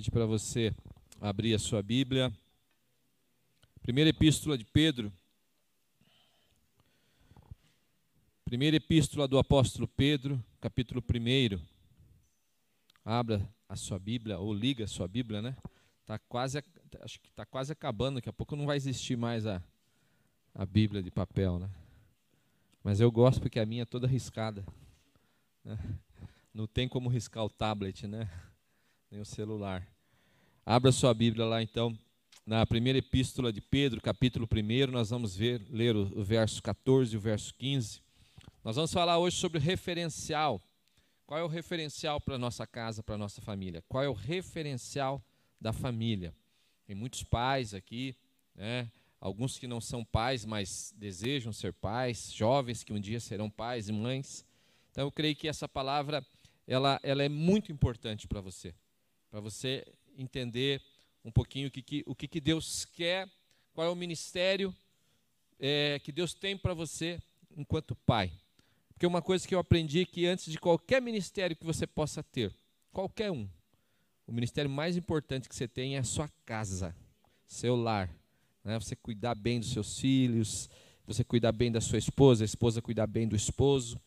Pedir para você abrir a sua Bíblia. Primeira Epístola de Pedro. Primeira Epístola do Apóstolo Pedro, capítulo 1. Abra a sua Bíblia, ou liga a sua Bíblia, né? Tá quase, acho que está quase acabando, daqui a pouco não vai existir mais a, a Bíblia de papel, né? Mas eu gosto porque a minha é toda riscada. Né? Não tem como riscar o tablet, né? Nem o celular. Abra sua Bíblia lá então, na primeira epístola de Pedro, capítulo 1, nós vamos ver, ler o, verso 14 e o verso 15. Nós vamos falar hoje sobre referencial. Qual é o referencial para a nossa casa, para a nossa família? Qual é o referencial da família? Tem muitos pais aqui, né? alguns que não são pais, mas desejam ser pais, jovens que um dia serão pais e mães. Então eu creio que essa palavra ela, ela é muito importante para você, para você entender um pouquinho o que, o que Deus quer, qual é o ministério é, que Deus tem para você enquanto pai. Porque uma coisa que eu aprendi é que antes de qualquer ministério que você possa ter, qualquer um, o ministério mais importante que você tem é a sua casa, seu lar. Né? Você cuidar bem dos seus filhos, você cuidar bem da sua esposa, a esposa cuidar bem do esposo.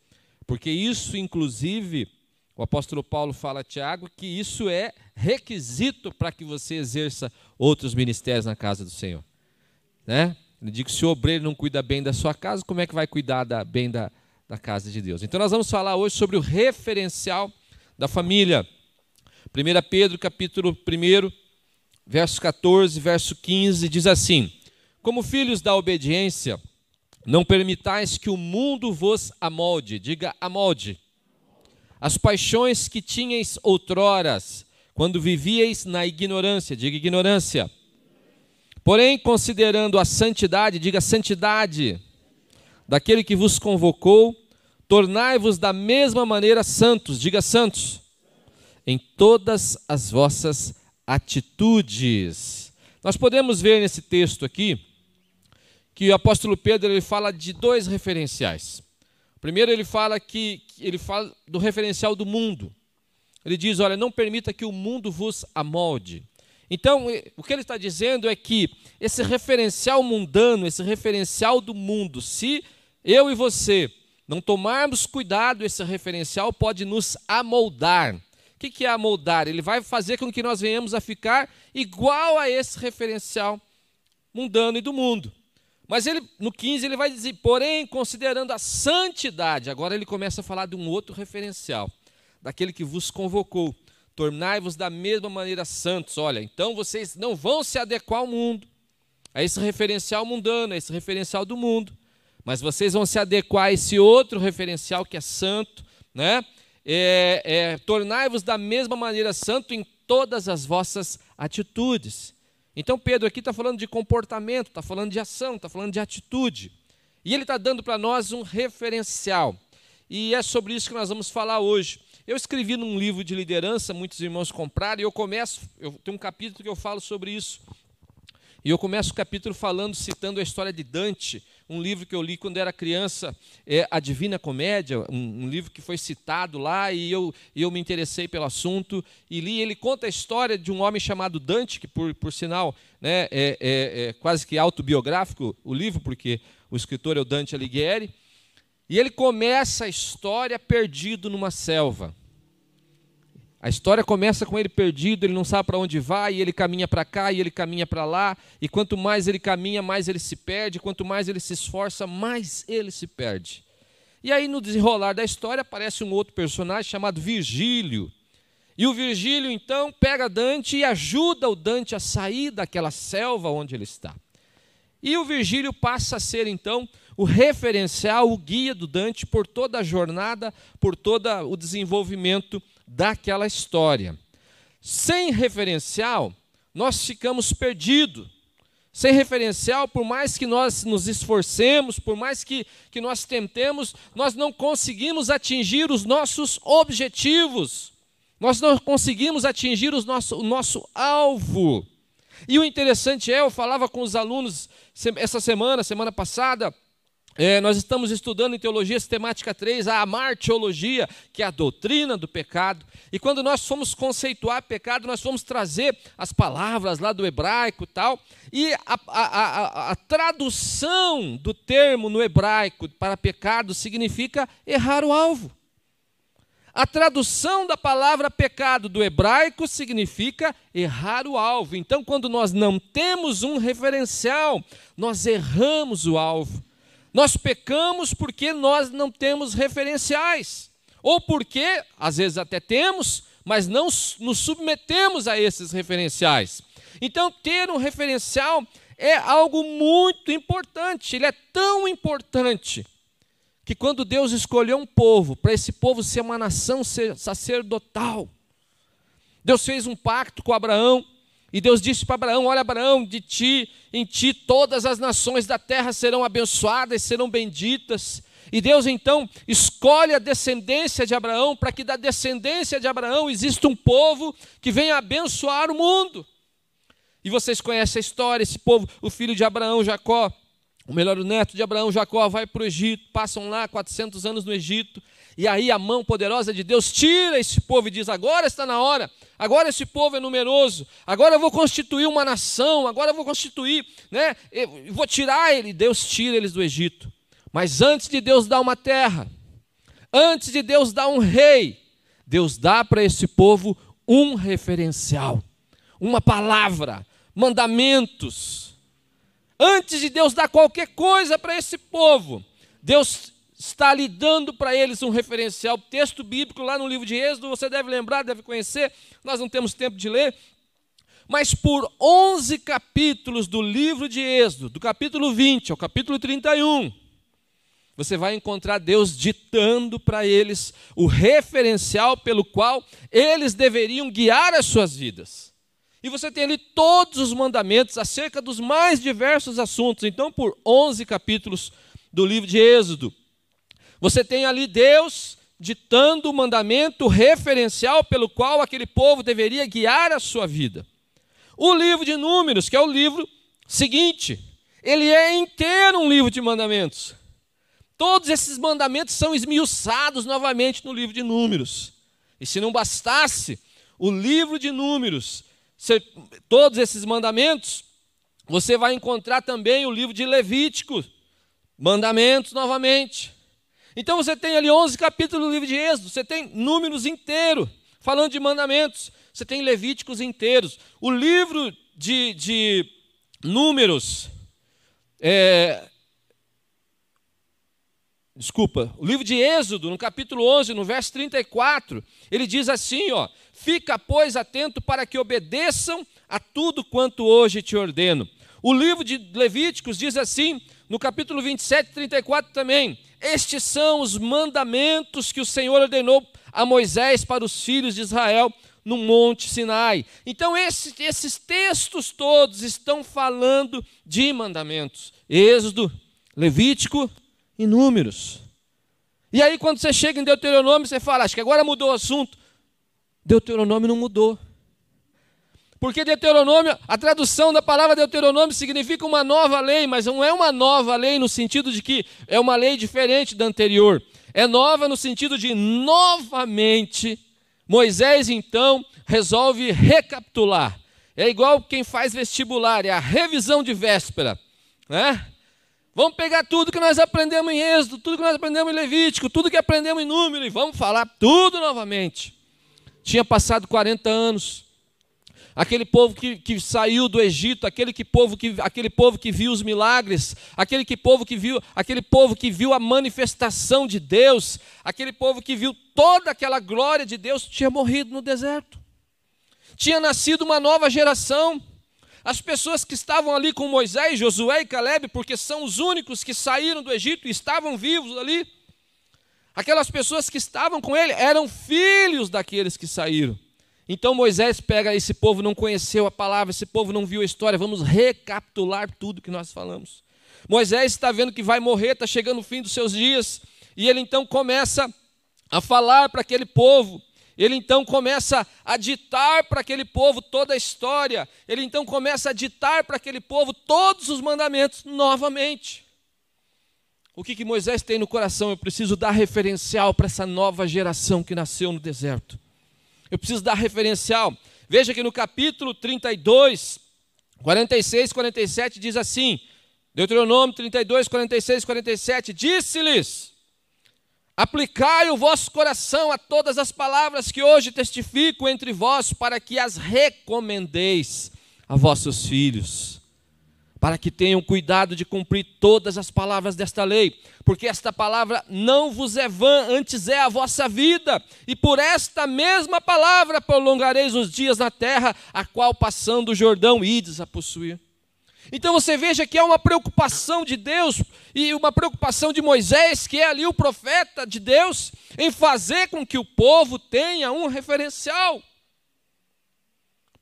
Porque isso, inclusive, o apóstolo Paulo fala a Tiago que isso é requisito para que você exerça outros ministérios na casa do Senhor. Né? Ele diz que se o obreiro não cuida bem da sua casa, como é que vai cuidar da, bem da, da casa de Deus? Então nós vamos falar hoje sobre o referencial da família. 1 Pedro capítulo 1, verso 14, verso 15, diz assim: Como filhos da obediência, não permitais que o mundo vos amolde, diga amolde, as paixões que tinhais outroras, quando vivieis na ignorância, diga ignorância. Porém, considerando a santidade, diga santidade, daquele que vos convocou, tornai-vos da mesma maneira santos, diga santos, em todas as vossas atitudes. Nós podemos ver nesse texto aqui que o apóstolo Pedro ele fala de dois referenciais. Primeiro ele fala que ele fala do referencial do mundo. Ele diz: "Olha, não permita que o mundo vos amolde". Então, o que ele está dizendo é que esse referencial mundano, esse referencial do mundo, se eu e você não tomarmos cuidado, esse referencial pode nos amoldar. O que é amoldar? Ele vai fazer com que nós venhamos a ficar igual a esse referencial mundano e do mundo. Mas ele, no 15 ele vai dizer, porém, considerando a santidade, agora ele começa a falar de um outro referencial, daquele que vos convocou. Tornai-vos da mesma maneira santos. Olha, então vocês não vão se adequar ao mundo, a esse referencial mundano, a esse referencial do mundo, mas vocês vão se adequar a esse outro referencial que é santo, né? É, é, Tornai-vos da mesma maneira santo em todas as vossas atitudes. Então Pedro aqui está falando de comportamento, está falando de ação, está falando de atitude. E ele está dando para nós um referencial. E é sobre isso que nós vamos falar hoje. Eu escrevi num livro de liderança, muitos irmãos compraram, e eu começo, eu tenho um capítulo que eu falo sobre isso. E eu começo o capítulo falando, citando a história de Dante, um livro que eu li quando era criança, é A Divina Comédia, um, um livro que foi citado lá e eu, eu me interessei pelo assunto e li. Ele conta a história de um homem chamado Dante, que por, por sinal né, é, é, é quase que autobiográfico o livro, porque o escritor é o Dante Alighieri. E ele começa a história perdido numa selva. A história começa com ele perdido, ele não sabe para onde vai, e ele caminha para cá e ele caminha para lá, e quanto mais ele caminha, mais ele se perde, quanto mais ele se esforça, mais ele se perde. E aí no desenrolar da história aparece um outro personagem chamado Virgílio. E o Virgílio então pega Dante e ajuda o Dante a sair daquela selva onde ele está. E o Virgílio passa a ser então o referencial, o guia do Dante por toda a jornada, por todo o desenvolvimento daquela história. Sem referencial, nós ficamos perdidos. Sem referencial, por mais que nós nos esforcemos, por mais que, que nós tentemos, nós não conseguimos atingir os nossos objetivos. Nós não conseguimos atingir os nosso, o nosso alvo. E o interessante é, eu falava com os alunos essa semana, semana passada, é, nós estamos estudando em Teologia Sistemática 3 a amartiologia, que é a doutrina do pecado. E quando nós fomos conceituar pecado, nós fomos trazer as palavras lá do hebraico tal. E a, a, a, a tradução do termo no hebraico para pecado significa errar o alvo. A tradução da palavra pecado do hebraico significa errar o alvo. Então, quando nós não temos um referencial, nós erramos o alvo. Nós pecamos porque nós não temos referenciais, ou porque, às vezes até temos, mas não nos submetemos a esses referenciais. Então, ter um referencial é algo muito importante, ele é tão importante que quando Deus escolheu um povo, para esse povo ser uma nação sacerdotal, Deus fez um pacto com Abraão, e Deus disse para Abraão: Olha, Abraão, de ti, em ti, todas as nações da terra serão abençoadas, serão benditas. E Deus então escolhe a descendência de Abraão, para que da descendência de Abraão exista um povo que venha abençoar o mundo. E vocês conhecem a história: esse povo, o filho de Abraão, Jacó, o melhor, o neto de Abraão, Jacó, vai para o Egito, passam lá 400 anos no Egito, e aí a mão poderosa de Deus tira esse povo e diz: agora está na hora, agora esse povo é numeroso, agora eu vou constituir uma nação, agora eu vou constituir, né? Eu vou tirar ele. Deus tira eles do Egito. Mas antes de Deus dar uma terra, antes de Deus dar um rei, Deus dá para esse povo um referencial, uma palavra, mandamentos Antes de Deus dar qualquer coisa para esse povo, Deus está lhe dando para eles um referencial. Texto bíblico lá no livro de Êxodo, você deve lembrar, deve conhecer, nós não temos tempo de ler. Mas por 11 capítulos do livro de Êxodo, do capítulo 20 ao capítulo 31, você vai encontrar Deus ditando para eles o referencial pelo qual eles deveriam guiar as suas vidas. E você tem ali todos os mandamentos acerca dos mais diversos assuntos. Então, por 11 capítulos do livro de Êxodo, você tem ali Deus ditando o mandamento referencial pelo qual aquele povo deveria guiar a sua vida. O livro de Números, que é o livro seguinte, ele é inteiro um livro de mandamentos. Todos esses mandamentos são esmiuçados novamente no livro de Números. E se não bastasse, o livro de Números todos esses mandamentos, você vai encontrar também o livro de Levítico, mandamentos novamente. Então você tem ali 11 capítulos do livro de Êxodo, você tem números inteiros falando de mandamentos, você tem Levíticos inteiros. O livro de, de Números, é, desculpa, o livro de Êxodo, no capítulo 11, no verso 34, ele diz assim, ó: Fica, pois, atento para que obedeçam a tudo quanto hoje te ordeno. O livro de Levíticos diz assim, no capítulo 27, 34 também: Estes são os mandamentos que o Senhor ordenou a Moisés para os filhos de Israel no Monte Sinai. Então, esses, esses textos todos estão falando de mandamentos: Êxodo, Levítico e Números. E aí, quando você chega em Deuteronômio, você fala: Acho que agora mudou o assunto. Deuteronômio não mudou. Porque Deuteronômio, a tradução da palavra Deuteronômio significa uma nova lei, mas não é uma nova lei no sentido de que é uma lei diferente da anterior. É nova no sentido de novamente Moisés então resolve recapitular. É igual quem faz vestibular, é a revisão de véspera, né? Vamos pegar tudo que nós aprendemos em Êxodo, tudo que nós aprendemos em Levítico, tudo que aprendemos em Número e vamos falar tudo novamente tinha passado 40 anos. Aquele povo que, que saiu do Egito, aquele, que povo que, aquele povo que viu os milagres, aquele, que povo que viu, aquele povo que viu a manifestação de Deus, aquele povo que viu toda aquela glória de Deus, tinha morrido no deserto. Tinha nascido uma nova geração. As pessoas que estavam ali com Moisés, Josué e Caleb, porque são os únicos que saíram do Egito e estavam vivos ali, Aquelas pessoas que estavam com ele eram filhos daqueles que saíram. Então Moisés pega esse povo não conheceu a palavra, esse povo não viu a história, vamos recapitular tudo que nós falamos. Moisés está vendo que vai morrer, está chegando o fim dos seus dias, e ele então começa a falar para aquele povo, ele então começa a ditar para aquele povo toda a história, ele então começa a ditar para aquele povo todos os mandamentos novamente. O que, que Moisés tem no coração? Eu preciso dar referencial para essa nova geração que nasceu no deserto. Eu preciso dar referencial. Veja que no capítulo 32, 46, 47 diz assim: Deuteronômio 32, 46, 47: Disse-lhes: Aplicai o vosso coração a todas as palavras que hoje testifico entre vós, para que as recomendeis a vossos filhos, para que tenham cuidado de cumprir todas as palavras desta lei, porque esta palavra não vos é vã, antes é a vossa vida, e por esta mesma palavra prolongareis os dias na terra, a qual passando o Jordão ides a possuir. Então você veja que é uma preocupação de Deus e uma preocupação de Moisés, que é ali o profeta de Deus, em fazer com que o povo tenha um referencial.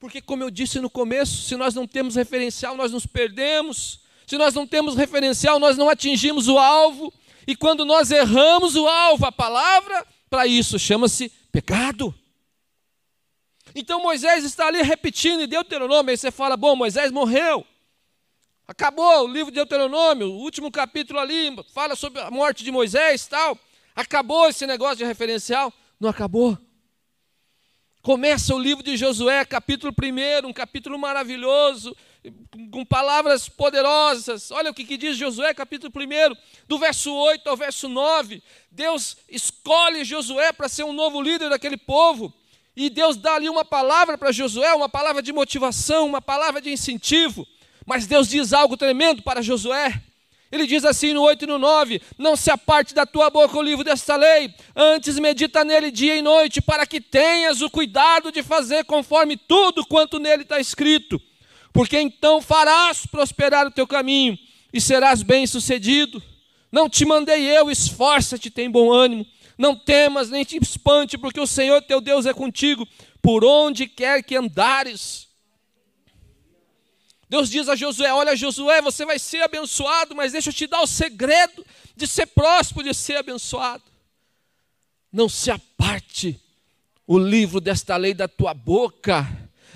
Porque, como eu disse no começo, se nós não temos referencial, nós nos perdemos. Se nós não temos referencial, nós não atingimos o alvo. E quando nós erramos o alvo, a palavra, para isso chama-se pecado. Então Moisés está ali repetindo em Deuteronômio, aí você fala: bom, Moisés morreu. Acabou o livro de Deuteronômio, o último capítulo ali, fala sobre a morte de Moisés tal. Acabou esse negócio de referencial? Não acabou. Começa o livro de Josué, capítulo 1, um capítulo maravilhoso, com palavras poderosas. Olha o que, que diz Josué, capítulo 1, do verso 8 ao verso 9. Deus escolhe Josué para ser um novo líder daquele povo. E Deus dá ali uma palavra para Josué, uma palavra de motivação, uma palavra de incentivo. Mas Deus diz algo tremendo para Josué. Ele diz assim no 8 e no 9: Não se aparte da tua boca o livro desta lei, antes medita nele dia e noite, para que tenhas o cuidado de fazer conforme tudo quanto nele está escrito, porque então farás prosperar o teu caminho e serás bem-sucedido. Não te mandei eu, esforça-te, tem bom ânimo, não temas nem te espante, porque o Senhor teu Deus é contigo, por onde quer que andares. Deus diz a Josué: Olha, Josué, você vai ser abençoado, mas deixa eu te dar o segredo de ser próspero, de ser abençoado. Não se aparte o livro desta lei da tua boca,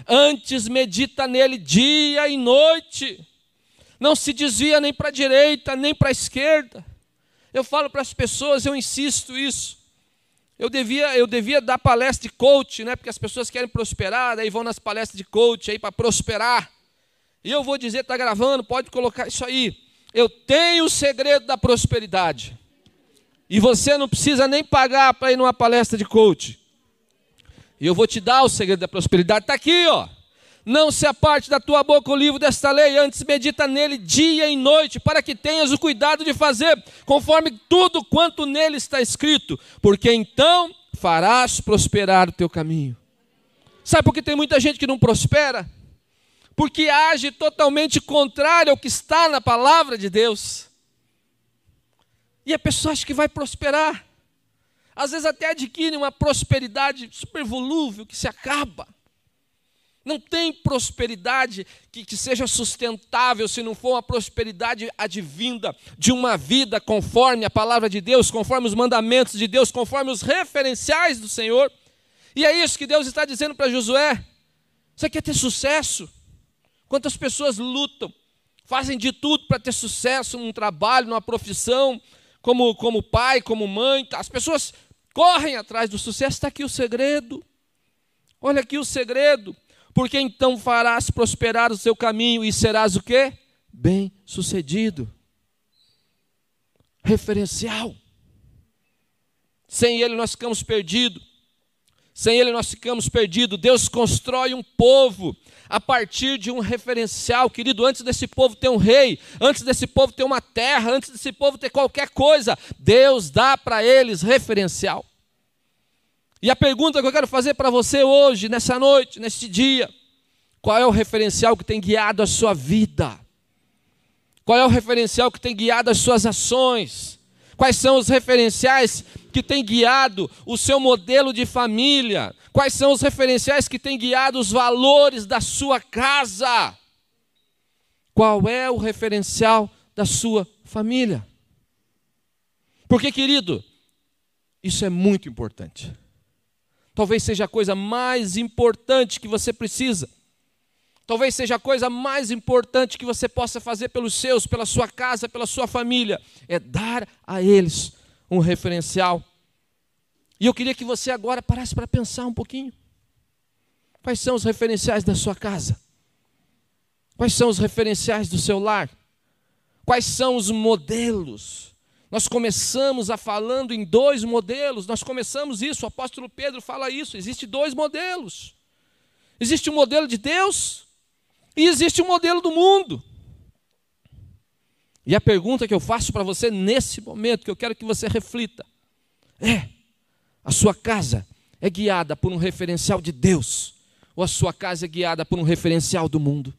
antes medita nele dia e noite. Não se desvia nem para a direita, nem para a esquerda. Eu falo para as pessoas, eu insisto isso. Eu devia, eu devia dar palestra de coach, né? Porque as pessoas querem prosperar, daí vão nas palestras de coach aí para prosperar. E eu vou dizer, está gravando, pode colocar isso aí. Eu tenho o segredo da prosperidade. E você não precisa nem pagar para ir numa palestra de coach. E eu vou te dar o segredo da prosperidade. Está aqui, ó. Não se aparte da tua boca o livro desta lei, antes medita nele dia e noite, para que tenhas o cuidado de fazer conforme tudo quanto nele está escrito, porque então farás prosperar o teu caminho. Sabe por que tem muita gente que não prospera? Porque age totalmente contrário ao que está na palavra de Deus. E a pessoa acha que vai prosperar. Às vezes até adquire uma prosperidade super volúvel que se acaba. Não tem prosperidade que, que, seja sustentável se não for uma prosperidade advinda de uma vida conforme a palavra de Deus, conforme os mandamentos de Deus, conforme os referenciais do Senhor. E é isso que Deus está dizendo para Josué. Você quer ter sucesso? Quantas pessoas lutam, fazem de tudo para ter sucesso num trabalho, numa profissão, como, como pai, como mãe. As pessoas correm atrás do sucesso. Está aqui o segredo. Olha aqui o segredo. Porque então farás prosperar o seu caminho e serás o quê? Bem sucedido. Referencial. Sem ele nós ficamos perdidos. Sem ele nós ficamos perdidos. Deus constrói um povo a partir de um referencial, querido. Antes desse povo ter um rei, antes desse povo ter uma terra, antes desse povo ter qualquer coisa, Deus dá para eles referencial. E a pergunta que eu quero fazer para você hoje, nessa noite, neste dia, qual é o referencial que tem guiado a sua vida? Qual é o referencial que tem guiado as suas ações? Quais são os referenciais que têm guiado o seu modelo de família? Quais são os referenciais que têm guiado os valores da sua casa? Qual é o referencial da sua família? Porque, querido, isso é muito importante. Talvez seja a coisa mais importante que você precisa. Talvez seja a coisa mais importante que você possa fazer pelos seus, pela sua casa, pela sua família, é dar a eles um referencial. E eu queria que você agora parasse para pensar um pouquinho. Quais são os referenciais da sua casa? Quais são os referenciais do seu lar? Quais são os modelos? Nós começamos a falando em dois modelos, nós começamos isso, o apóstolo Pedro fala isso, existe dois modelos. Existe o um modelo de Deus e existe um modelo do mundo. E a pergunta que eu faço para você nesse momento, que eu quero que você reflita, é: a sua casa é guiada por um referencial de Deus ou a sua casa é guiada por um referencial do mundo?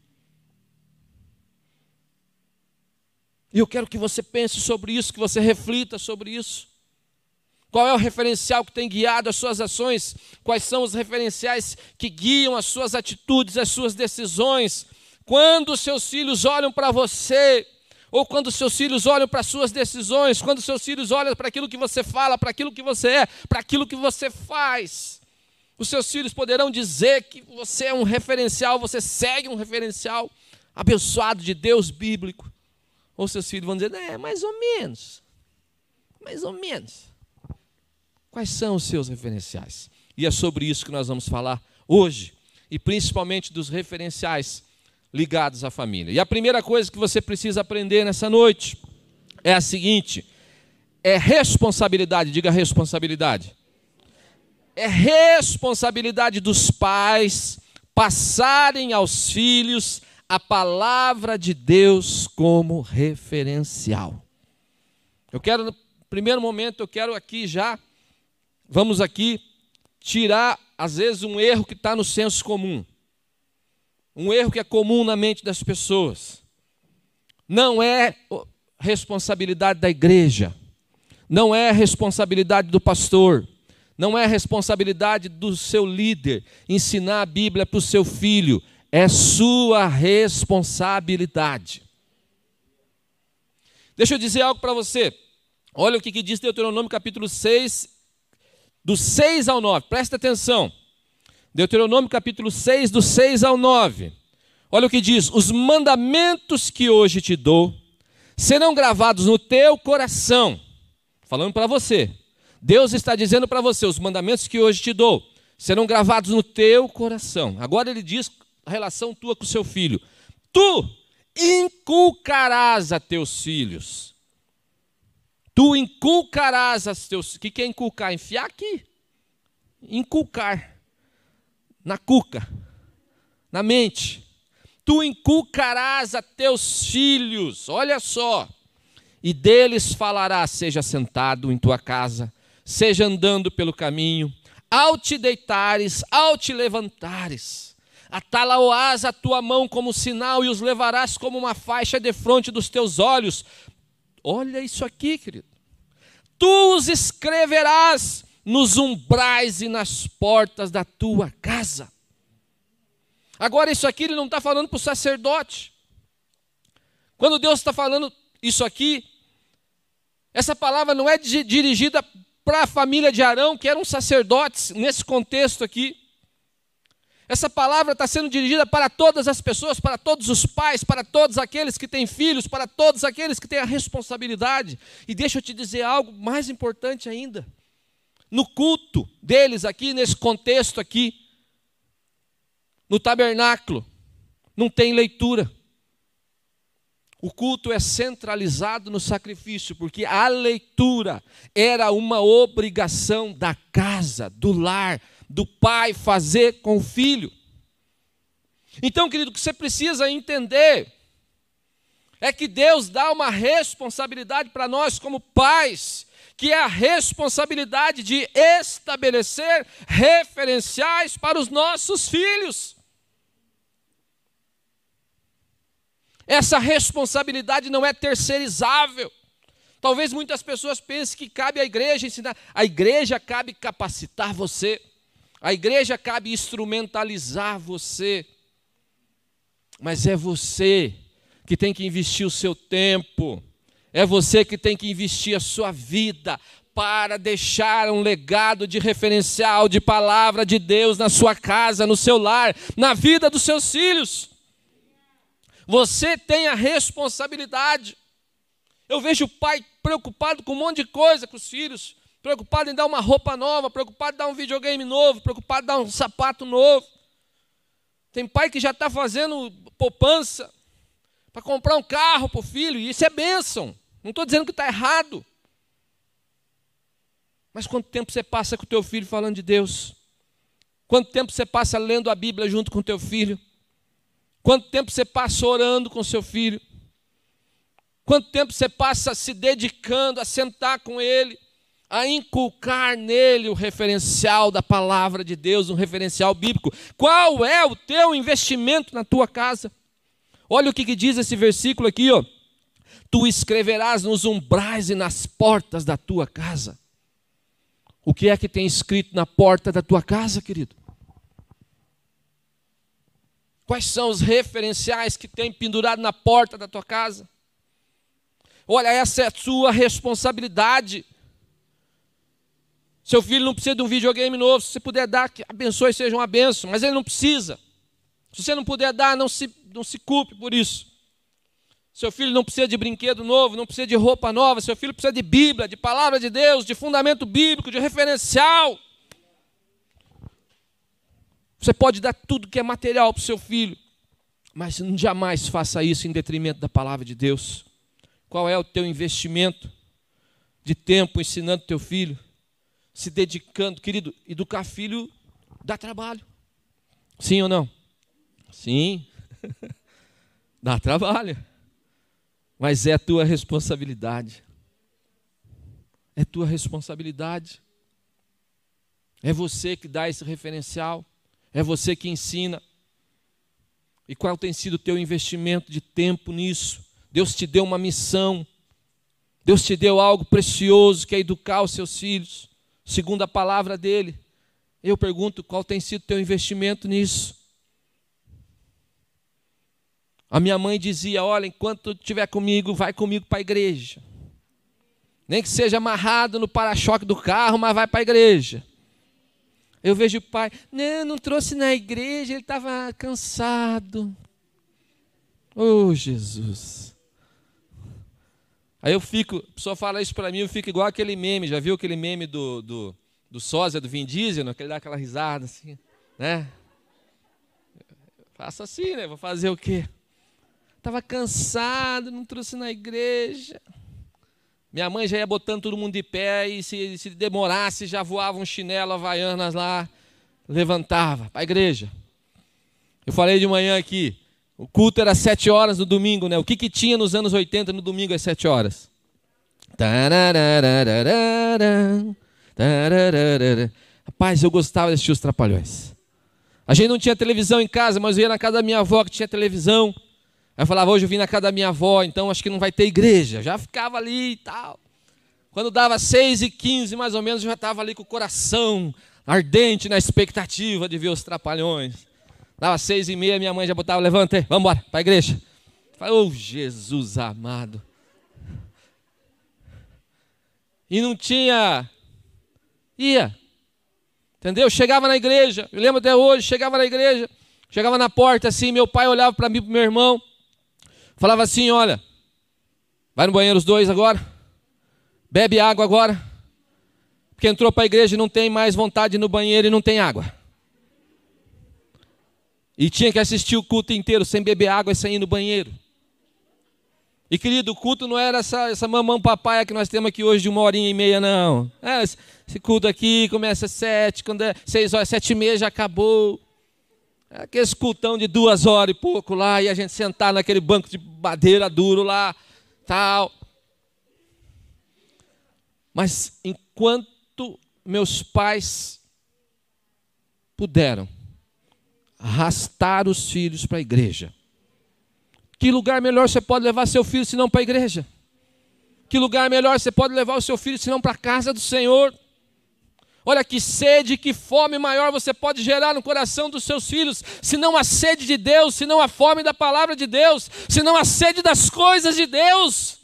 E eu quero que você pense sobre isso, que você reflita sobre isso. Qual é o referencial que tem guiado as suas ações? Quais são os referenciais que guiam as suas atitudes, as suas decisões? Quando os seus filhos olham para você, ou quando os seus filhos olham para as suas decisões, quando os seus filhos olham para aquilo que você fala, para aquilo que você é, para aquilo que você faz, os seus filhos poderão dizer que você é um referencial, você segue um referencial abençoado de Deus bíblico. Ou seus filhos vão dizer, é, mais ou menos. Mais ou menos. Quais são os seus referenciais? E é sobre isso que nós vamos falar hoje, e principalmente dos referenciais ligados à família. E a primeira coisa que você precisa aprender nessa noite é a seguinte: é responsabilidade, diga responsabilidade. É responsabilidade dos pais passarem aos filhos a palavra de Deus como referencial. Eu quero, no primeiro momento, eu quero aqui já, vamos aqui tirar, às vezes, um erro que está no senso comum. Um erro que é comum na mente das pessoas. Não é responsabilidade da igreja, não é responsabilidade do pastor, não é responsabilidade do seu líder ensinar a Bíblia para o seu filho, é sua responsabilidade. Deixa eu dizer algo para você. Olha o que, diz Deuteronômio capítulo 6, do 6 ao 9. Presta atenção. Deuteronômio capítulo 6, do 6 ao 9. Olha o que diz: Os mandamentos que hoje te dou serão gravados no teu coração. Falando para você. Deus está dizendo para você: os mandamentos que hoje te dou serão gravados no teu coração. Agora ele diz a relação tua com o seu filho. Tu inculcarás a teus filhos. Tu inculcarás a teus. O que é inculcar? Enfiar aqui. Inculcar. Na cuca. Na mente. Tu inculcarás a teus filhos. Olha só. E deles falarás, seja sentado em tua casa, seja andando pelo caminho, ao te deitares, ao te levantares Atalaoás a tua mão como sinal e os levarás como uma faixa de fronte dos teus olhos. Olha isso aqui, querido. Tu os escreverás nos umbrais e nas portas da tua casa. Agora, isso aqui ele não está falando para o sacerdote. Quando Deus está falando isso aqui, essa palavra não é dirigida para a família de Arão, que eram sacerdotes, nesse contexto aqui. Essa palavra está sendo dirigida para todas as pessoas, para todos os pais, para todos aqueles que têm filhos, para todos aqueles que têm a responsabilidade. E deixa eu te dizer algo mais importante ainda. No culto deles aqui, nesse contexto aqui, no tabernáculo, não tem leitura. O culto é centralizado no sacrifício, porque a leitura era uma obrigação da casa, do lar, do pai fazer com o filho. Então, querido, o que você precisa entender é que Deus dá uma responsabilidade para nós como pais, que é a responsabilidade de estabelecer referenciais para os nossos filhos. Essa responsabilidade não é terceirizável. Talvez muitas pessoas pensem que cabe à igreja ensinar. A igreja cabe capacitar você. A igreja cabe instrumentalizar você, mas é você que tem que investir o seu tempo, é você que tem que investir a sua vida para deixar um legado de referencial, de palavra de Deus na sua casa, no seu lar, na vida dos seus filhos. Você tem a responsabilidade. Eu vejo o pai preocupado com um monte de coisa com os filhos, preocupado em dar uma roupa nova, preocupado em dar um videogame novo, preocupado em dar um sapato novo. Tem pai que já está fazendo poupança para comprar um carro para o filho, e isso é bênção. Não estou dizendo que está errado. Mas quanto tempo você passa com o teu filho falando de Deus? Quanto tempo você passa lendo a Bíblia junto com o teu filho? Quanto tempo você passa orando com seu filho? Quanto tempo você passa se dedicando a sentar com ele, a inculcar nele o referencial da palavra de Deus, um referencial bíblico? Qual é o teu investimento na tua casa? Olha o que, que diz esse versículo aqui, ó. Tu escreverás nos umbrais e nas portas da tua casa. O que é que tem escrito na porta da tua casa, querido? Quais são os referenciais que tem pendurado na porta da tua casa? Olha, essa é a sua responsabilidade. Seu filho não precisa de um videogame novo. Se você puder dar, que abençoe seja uma benção, mas ele não precisa. Se você não puder dar, não se, não se culpe por isso. Seu filho não precisa de brinquedo novo, não precisa de roupa nova, seu filho precisa de Bíblia, de palavra de Deus, de fundamento bíblico, de referencial. Você pode dar tudo que é material para o seu filho, mas jamais faça isso em detrimento da palavra de Deus. Qual é o teu investimento de tempo ensinando teu filho, se dedicando, querido? Educar filho dá trabalho. Sim ou não? Sim. dá trabalho. Mas é a tua responsabilidade. É tua responsabilidade. É você que dá esse referencial. É você que ensina. E qual tem sido o teu investimento de tempo nisso? Deus te deu uma missão. Deus te deu algo precioso que é educar os seus filhos, segundo a palavra dele. Eu pergunto qual tem sido teu investimento nisso? A minha mãe dizia: Olha, enquanto estiver comigo, vai comigo para a igreja. Nem que seja amarrado no para-choque do carro, mas vai para a igreja. Eu vejo o pai, não, não trouxe na igreja, ele estava cansado. Oh, Jesus. Aí eu fico, a pessoa fala isso para mim, eu fico igual aquele meme, já viu aquele meme do, do, do sósia, do Vin Diesel, que ele dá aquela risada assim, né? Faço assim, né? Vou fazer o quê? Estava cansado, não trouxe na igreja. Minha mãe já ia botando todo mundo de pé e se, se demorasse já voava um chinelo havaianas lá, levantava para a igreja. Eu falei de manhã aqui, o culto era sete horas no domingo, né? O que, que tinha nos anos 80 no domingo às sete horas? Rapaz, eu gostava de assistir os Trapalhões. A gente não tinha televisão em casa, mas eu ia na casa da minha avó que tinha televisão. Aí eu falava, hoje eu vim na casa da minha avó, então acho que não vai ter igreja. Já ficava ali e tal. Quando dava 6 e 15 mais ou menos, eu já estava ali com o coração ardente na expectativa de ver os trapalhões. Dava seis e meia, minha mãe já botava, levanta vamos embora, para a igreja. Falei, oh Jesus amado. E não tinha, ia, entendeu? Chegava na igreja, eu lembro até hoje, chegava na igreja, chegava na porta assim, meu pai olhava para mim, para meu irmão, Falava assim: olha, vai no banheiro os dois agora, bebe água agora, porque entrou para a igreja e não tem mais vontade no banheiro e não tem água. E tinha que assistir o culto inteiro sem beber água e sem ir no banheiro. E querido, o culto não era essa, essa mamão papaya que nós temos aqui hoje de uma horinha e meia, não. É, esse culto aqui começa às sete, quando é seis horas, sete e meia já acabou. Aquele escutão de duas horas e pouco lá, e a gente sentar naquele banco de madeira duro lá, tal. Mas enquanto meus pais puderam arrastar os filhos para a igreja, que lugar melhor você pode levar seu filho senão para a igreja? Que lugar melhor você pode levar o seu filho senão para a casa do Senhor? Olha que sede, que fome maior você pode gerar no coração dos seus filhos, se não a sede de Deus, se não a fome da palavra de Deus, se não a sede das coisas de Deus.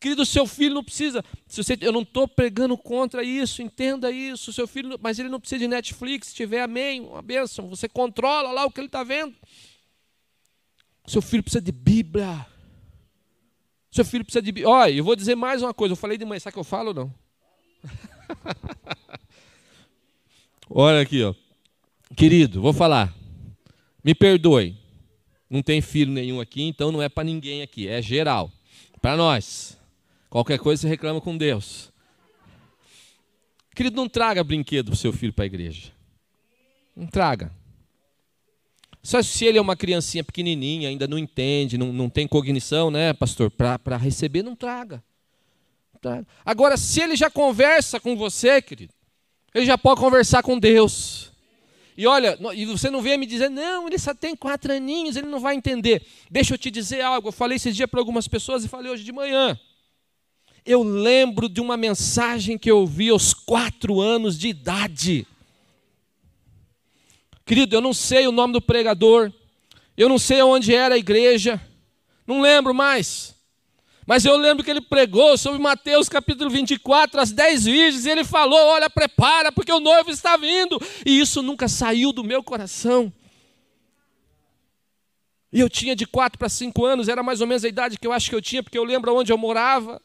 Querido, seu filho não precisa. Se você, eu não estou pregando contra isso, entenda isso. Seu filho, mas ele não precisa de Netflix. Se tiver, amém, uma bênção. Você controla lá o que ele está vendo. Seu filho precisa de Bíblia. Seu filho precisa de Bíblia. Olha, eu vou dizer mais uma coisa. Eu falei de manhã, sabe que eu falo ou não? Olha aqui, ó. Querido, vou falar. Me perdoe. Não tem filho nenhum aqui, então não é para ninguém aqui, é geral. Para nós. Qualquer coisa você reclama com Deus. Querido, não traga brinquedo para o seu filho para a igreja. Não traga. Só se ele é uma criancinha pequenininha, ainda não entende, não, não tem cognição, né, pastor, para receber, não traga. traga. Agora, se ele já conversa com você, querido, ele já pode conversar com Deus. E olha, e você não vem me dizer, não, ele só tem quatro aninhos, ele não vai entender. Deixa eu te dizer algo, eu falei esse dia para algumas pessoas e falei hoje de manhã. Eu lembro de uma mensagem que eu ouvi aos quatro anos de idade. Querido, eu não sei o nome do pregador, eu não sei onde era a igreja, não lembro mais. Mas eu lembro que ele pregou sobre Mateus capítulo 24, as dez virgens, e ele falou: Olha, prepara, porque o noivo está vindo. E isso nunca saiu do meu coração. E eu tinha de quatro para cinco anos, era mais ou menos a idade que eu acho que eu tinha, porque eu lembro onde eu morava.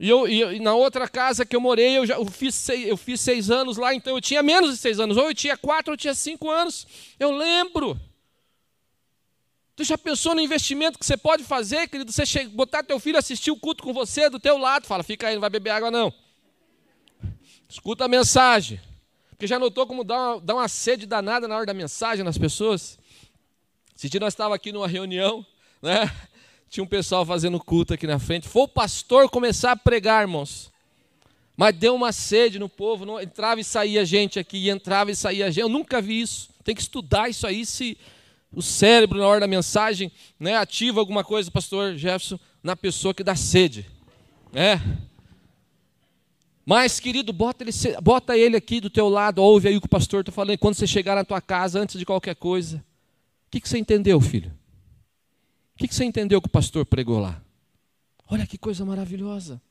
E, eu, e na outra casa que eu morei, eu já eu fiz, seis, eu fiz seis anos lá, então eu tinha menos de seis anos. Ou eu tinha quatro, ou eu tinha cinco anos. Eu lembro. Tu já pensou no investimento que você pode fazer, querido? Você chega, botar teu filho assistir o culto com você do teu lado, fala, fica aí, não vai beber água não. Escuta a mensagem. Porque já notou como dá uma, dá uma sede danada na hora da mensagem nas pessoas? Esse dia nós estávamos aqui numa reunião, né? Tinha um pessoal fazendo culto aqui na frente. Foi o pastor começar a pregar, irmãos. Mas deu uma sede no povo, não, entrava e saía gente aqui, entrava e saía gente. Eu nunca vi isso. Tem que estudar isso aí se o cérebro na hora da mensagem né, ativa alguma coisa, pastor Jefferson, na pessoa que dá sede. É. Mas, querido, bota ele, bota ele aqui do teu lado, ouve aí o que o pastor está falando. Quando você chegar na tua casa, antes de qualquer coisa, o que, que você entendeu, filho? Que, que você entendeu que o pastor pregou lá? Olha que coisa maravilhosa.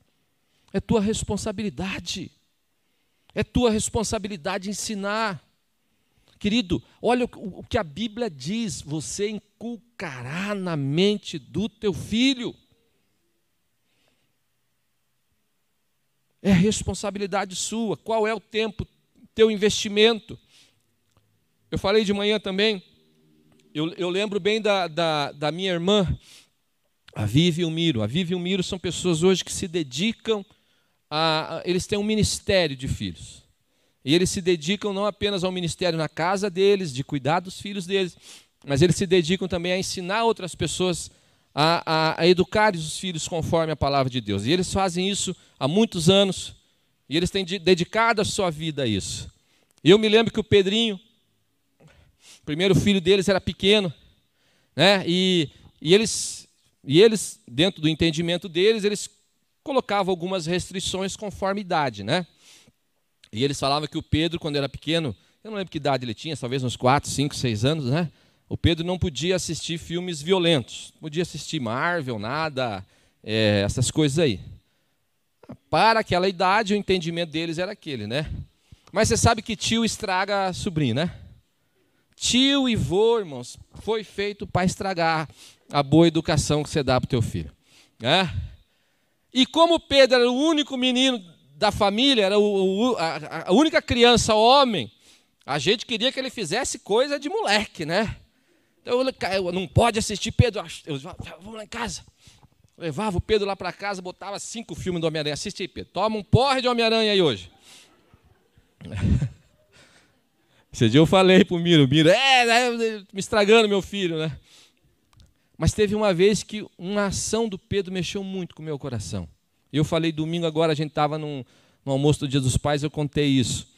É tua responsabilidade. É tua responsabilidade ensinar. Querido, olha o que a Bíblia diz: você inculcará na mente do teu filho. É responsabilidade sua. Qual é o tempo, teu investimento? Eu falei de manhã também eu, eu lembro bem da, da, da, minha irmã, a Vivi e o Miro. A Vivi e o Miro são pessoas hoje que se dedicam a. Eles têm um ministério de filhos. E eles se dedicam não apenas ao ministério na casa deles, de cuidar dos filhos deles, mas eles se dedicam também a ensinar outras pessoas a, a, a educar os filhos conforme a palavra de Deus. E eles fazem isso há muitos anos, e eles têm dedicado a sua vida a isso. Eu me lembro que o Pedrinho, o primeiro filho deles era pequeno, né? E, e eles e eles dentro do entendimento deles, eles colocavam algumas restrições conforme idade, né? E eles falavam que o Pedro, quando era pequeno, eu não lembro que idade ele tinha, talvez uns 4, 5, 6 anos, né? O Pedro não podia assistir filmes violentos, não podia assistir Marvel, nada, é, essas coisas aí. Para aquela idade, o entendimento deles era aquele, né? Mas você sabe que tio estraga sobrinho, né? Tio e vô, irmãos, foi feito para estragar a boa educação que você dá para o teu filho. Né? E como Pedro era o único menino da família, era o, a, a, única criança homem, a gente queria que ele fizesse coisa de moleque, né? Então, eu, não pode assistir Pedro, eu, vamos lá em casa. levava o Pedro lá para casa, botava cinco filmes do Homem-Aranha. Assiste aí, Pedro. Toma um porre de Homem-Aranha aí hoje. Esse dia eu falei pro Miro, Miro, é, é, me estragando meu filho, né? Mas teve uma vez que uma ação do Pedro mexeu muito com o meu coração. Eu falei domingo agora, a gente estava no almoço do Dia dos Pais, eu contei isso.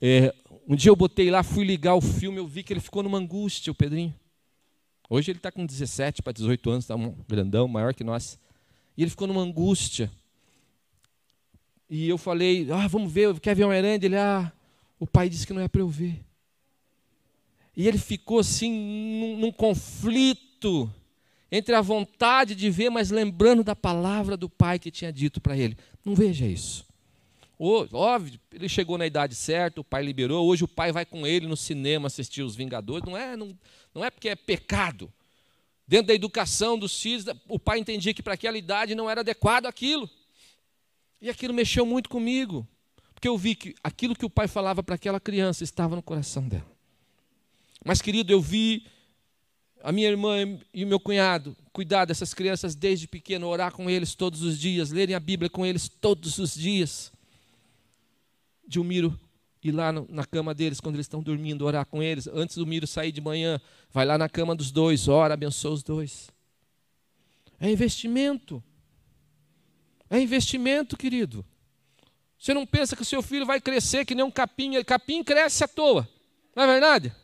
É, um dia eu botei lá, fui ligar o filme, eu vi que ele ficou numa angústia, o Pedrinho. Hoje ele está com 17 para 18 anos, está um grandão, maior que nós. E ele ficou numa angústia. E eu falei, ah, vamos ver, quer ver Homem-Aranha? Ele, ah, o pai disse que não é para eu ver. E ele ficou assim, num, num conflito entre a vontade de ver, mas lembrando da palavra do pai que tinha dito para ele: não veja isso. Óbvio, ele chegou na idade certa, o pai liberou, hoje o pai vai com ele no cinema assistir Os Vingadores. Não é, não, não é porque é pecado. Dentro da educação dos filhos, o pai entendia que para aquela idade não era adequado aquilo. E aquilo mexeu muito comigo, porque eu vi que aquilo que o pai falava para aquela criança estava no coração dela. Mas, querido, eu vi a minha irmã e o meu cunhado cuidar dessas crianças desde pequeno, orar com eles todos os dias, lerem a Bíblia com eles todos os dias. De um Miro ir lá no, na cama deles quando eles estão dormindo, orar com eles. Antes do Miro sair de manhã, vai lá na cama dos dois, ora, abençoa os dois. É investimento. É investimento, querido. Você não pensa que o seu filho vai crescer que nem um capim, capim cresce à toa. Não é verdade?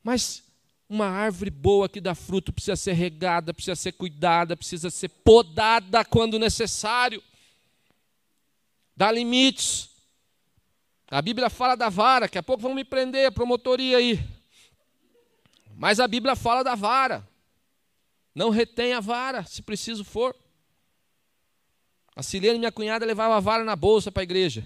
Mas uma árvore boa que dá fruto precisa ser regada, precisa ser cuidada, precisa ser podada quando necessário. Dá limites. A Bíblia fala da vara, daqui a pouco vão me prender, a promotoria aí. Mas a Bíblia fala da vara. Não retém a vara, se preciso for. A Silene, minha cunhada, levava a vara na bolsa para a igreja.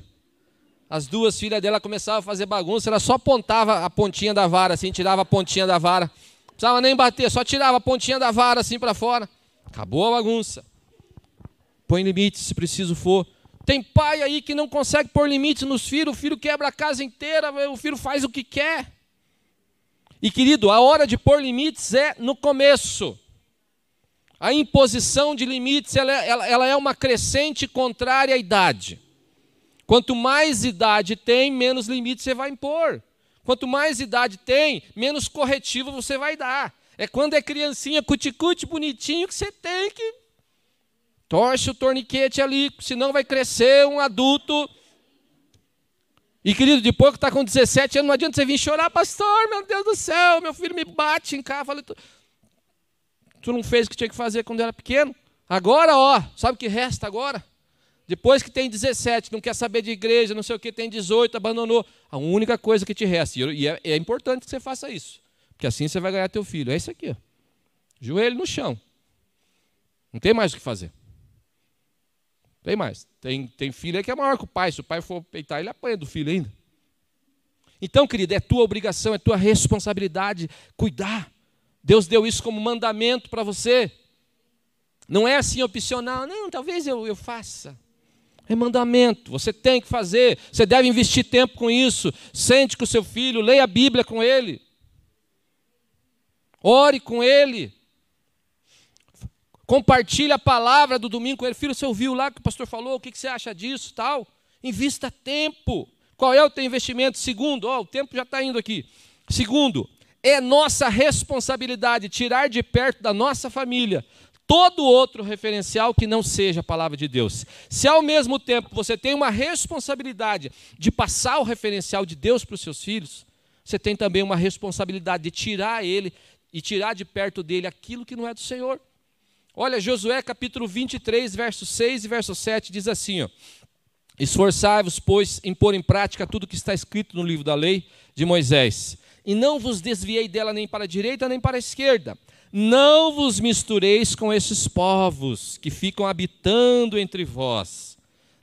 As duas filhas dela começavam a fazer bagunça, ela só apontava a pontinha da vara, assim, tirava a pontinha da vara. Não precisava nem bater, só tirava a pontinha da vara assim para fora. Acabou a bagunça. Põe limites se preciso for. Tem pai aí que não consegue pôr limites nos filhos, o filho quebra a casa inteira, o filho faz o que quer. E querido, a hora de pôr limites é no começo. A imposição de limites ela, é, ela, ela é uma crescente contrária à idade. Quanto mais idade tem, menos limites você vai impor. Quanto mais idade tem, menos corretivo você vai dar. É quando é criancinha cuticute bonitinho que você tem que Torce o torniquete ali, senão vai crescer um adulto. E querido, depois que está com 17 anos, não adianta você vir chorar, pastor, meu Deus do céu, meu filho me bate em casa. Falei, tu, não fez o que tinha que fazer quando era pequeno? Agora, ó, sabe o que resta agora? Depois que tem 17, não quer saber de igreja, não sei o que, tem 18, abandonou. A única coisa que te resta, e é, é importante que você faça isso, porque assim você vai ganhar teu filho. É isso aqui, ó. joelho no chão. Não tem mais o que fazer. Tem mais. Tem, tem filho que é maior que o pai. Se o pai for peitar, ele apanha do filho ainda. Então, querido, é tua obrigação, é tua responsabilidade cuidar. Deus deu isso como mandamento para você. Não é assim opcional, não, talvez eu, eu faça. É mandamento, você tem que fazer, você deve investir tempo com isso. Sente com o seu filho, leia a Bíblia com ele, ore com ele, Compartilhe a palavra do domingo com ele. Filho, você ouviu lá que o pastor falou? O que você acha disso? Tal. Invista tempo. Qual é o teu investimento? Segundo, ó, o tempo já está indo aqui. Segundo, é nossa responsabilidade tirar de perto da nossa família todo outro referencial que não seja a palavra de Deus. Se ao mesmo tempo você tem uma responsabilidade de passar o referencial de Deus para os seus filhos, você tem também uma responsabilidade de tirar ele e tirar de perto dele aquilo que não é do Senhor. Olha, Josué capítulo 23, verso 6 e verso 7 diz assim: Esforçai-vos, pois, em pôr em prática tudo que está escrito no livro da lei de Moisés, e não vos desviei dela nem para a direita nem para a esquerda. Não vos mistureis com esses povos que ficam habitando entre vós.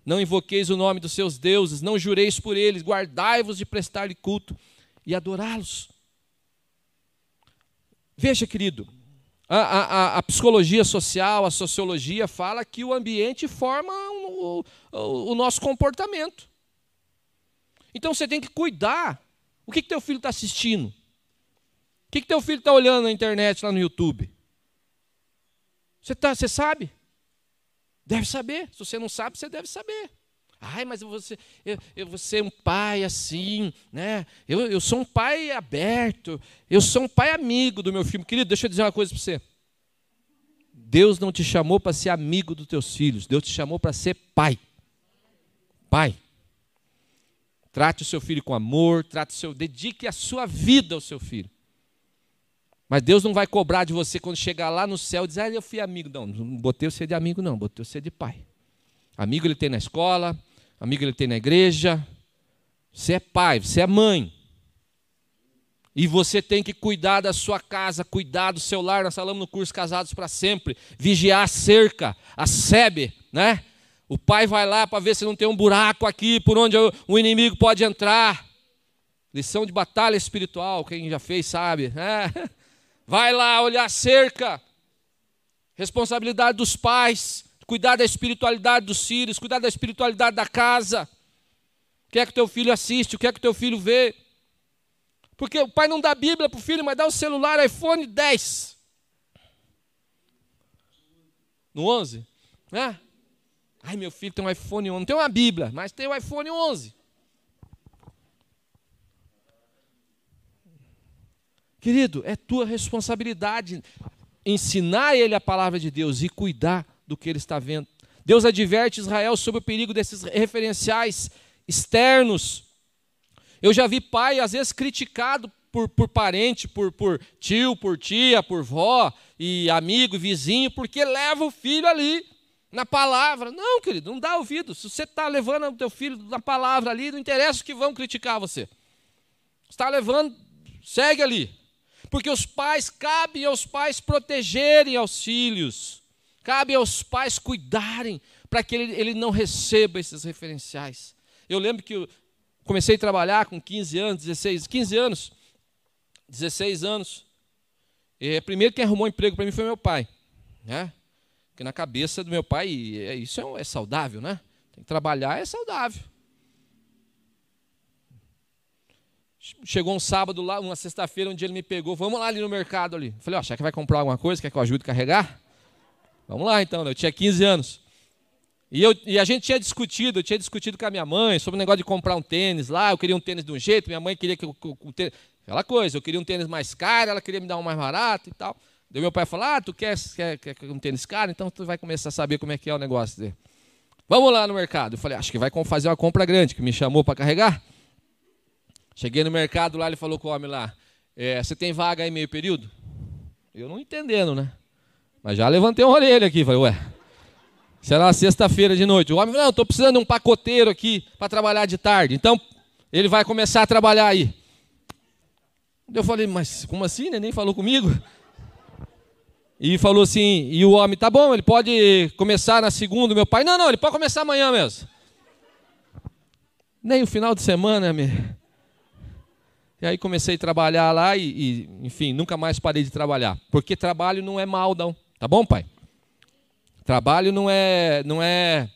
Não invoqueis o nome dos seus deuses, não jureis por eles, guardai-vos de prestar-lhe culto e adorá-los. Veja, querido, a, a, a, psicologia social, a sociologia fala que o ambiente forma o, o, o nosso comportamento. Então você tem que cuidar. O que, que teu filho está assistindo? O que, que teu filho está olhando na internet, lá no YouTube? Você, tá, você sabe? Deve saber. Se você não sabe, você deve saber. Ai, mas você, eu, eu vou ser um pai assim, né? Eu, eu sou um pai aberto, eu sou um pai amigo do meu filho. Querido, deixa eu dizer uma coisa para você. Deus não te chamou para ser amigo dos teus filhos, Deus te chamou para ser pai. Pai. Trate o seu filho com amor, trate o seu, dedique a sua vida ao seu filho. Mas Deus não vai cobrar de você quando chegar lá no céu e dizer, ah, eu fui amigo. Não, não botei você de amigo, não, botei você de pai. Amigo ele tem na escola, amigo ele tem na igreja. Você é pai, você é mãe. E você tem que cuidar da sua casa, cuidar do seu lar. Nós falamos no curso Casados para Sempre. Vigiar a cerca, a sebe, né? O pai vai lá para ver se não tem um buraco aqui por onde o inimigo pode entrar. Lição de batalha espiritual, quem já fez sabe. Né? Vai lá olhar cerca. Responsabilidade dos pais, cuidar da espiritualidade dos filhos, cuidar da espiritualidade da casa. O que é que teu filho assiste? O que é que teu filho vê? Porque o pai não dá Bíblia para o filho, mas dá o celular iPhone 10. No 11? Né? Ai, meu filho tem um iPhone 11. Não tem uma Bíblia, mas tem o um iPhone 11. Querido, é tua responsabilidade ensinar ele a palavra de Deus e cuidar do que ele está vendo. Deus adverte Israel sobre o perigo desses referenciais externos. Eu já vi pai, às vezes, criticado por, por parente, por, por tio, por tia, por vó e amigo, vizinho, porque leva o filho ali na palavra. Não, querido, não dá ouvido. Se você está levando o teu filho na palavra ali, não interessa o que vão criticar você. Está levando, segue ali. Porque os pais, cabe aos pais protegerem aos filhos. Cabe aos pais cuidarem para que ele, ele não receba esses referenciais. Eu lembro que eu comecei a trabalhar com 15 anos, 16, 15 anos, 16 anos. E primeiro quem arrumou emprego para mim foi meu pai. Né? Porque na cabeça do meu pai, isso é, é saudável, né? Tem que trabalhar, é saudável. Chegou um sábado lá, uma sexta-feira, um dia ele me pegou, vamos lá ali no mercado ali. Falei, ó, oh, que vai comprar alguma coisa? Quer que eu ajude a carregar? Vamos lá então, né? eu tinha 15 anos. E, eu, e, a gente tinha discutido, eu tinha discutido com a minha mãe sobre o negócio de comprar um tênis lá. Eu queria um tênis de um jeito, minha mãe queria que eu, o tênis, aquela coisa, eu queria um tênis mais caro, ela queria me dar um mais barato e tal. Daí meu pai falou: Ah, tu quer, quer, quer um tênis caro? Então tu vai começar a saber como é que é o negócio dele. Vamos lá no mercado. Eu falei: Acho que vai fazer uma compra grande, que me chamou para carregar. Cheguei no mercado lá, ele falou com o homem lá: é, Você tem vaga aí meio período? Eu não entendendo, né? Mas já levantei uma orelha aqui, falei, ué, será sexta-feira de noite. O homem falou, não, estou precisando de um pacoteiro aqui para trabalhar de tarde. Então, ele vai começar a trabalhar aí. Eu falei, mas como assim, né? Nem falou comigo. E falou assim, e o homem, tá bom, ele pode começar na segunda, meu pai, não, não, ele pode começar amanhã mesmo. Nem o final de semana, me... E aí comecei a trabalhar lá e, e, enfim, nunca mais parei de trabalhar. Porque trabalho não é mal, não. Tá bom, pai? Trabalho não é, não é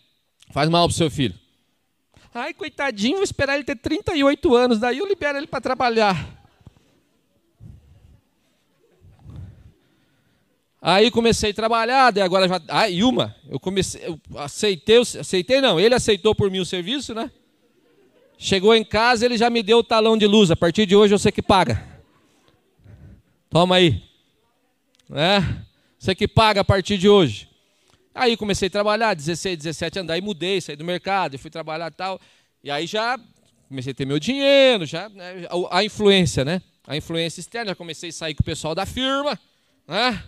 faz mal pro seu filho. Ai, coitadinho, vou esperar ele ter 38 anos, daí eu libero ele para trabalhar. Aí comecei a trabalhar, daí agora já. Ah, e uma, eu comecei, eu aceitei, aceitei não, ele aceitou por mim o serviço, né? Chegou em casa, ele já me deu o talão de luz. A partir de hoje você que paga. Toma aí. Né? Você que paga a partir de hoje. Aí comecei a trabalhar, 16, 17 anos, aí mudei, saí do mercado, fui trabalhar tal. E aí já comecei a ter meu dinheiro, já né? a influência, né? A influência externa, já comecei a sair com o pessoal da firma, né?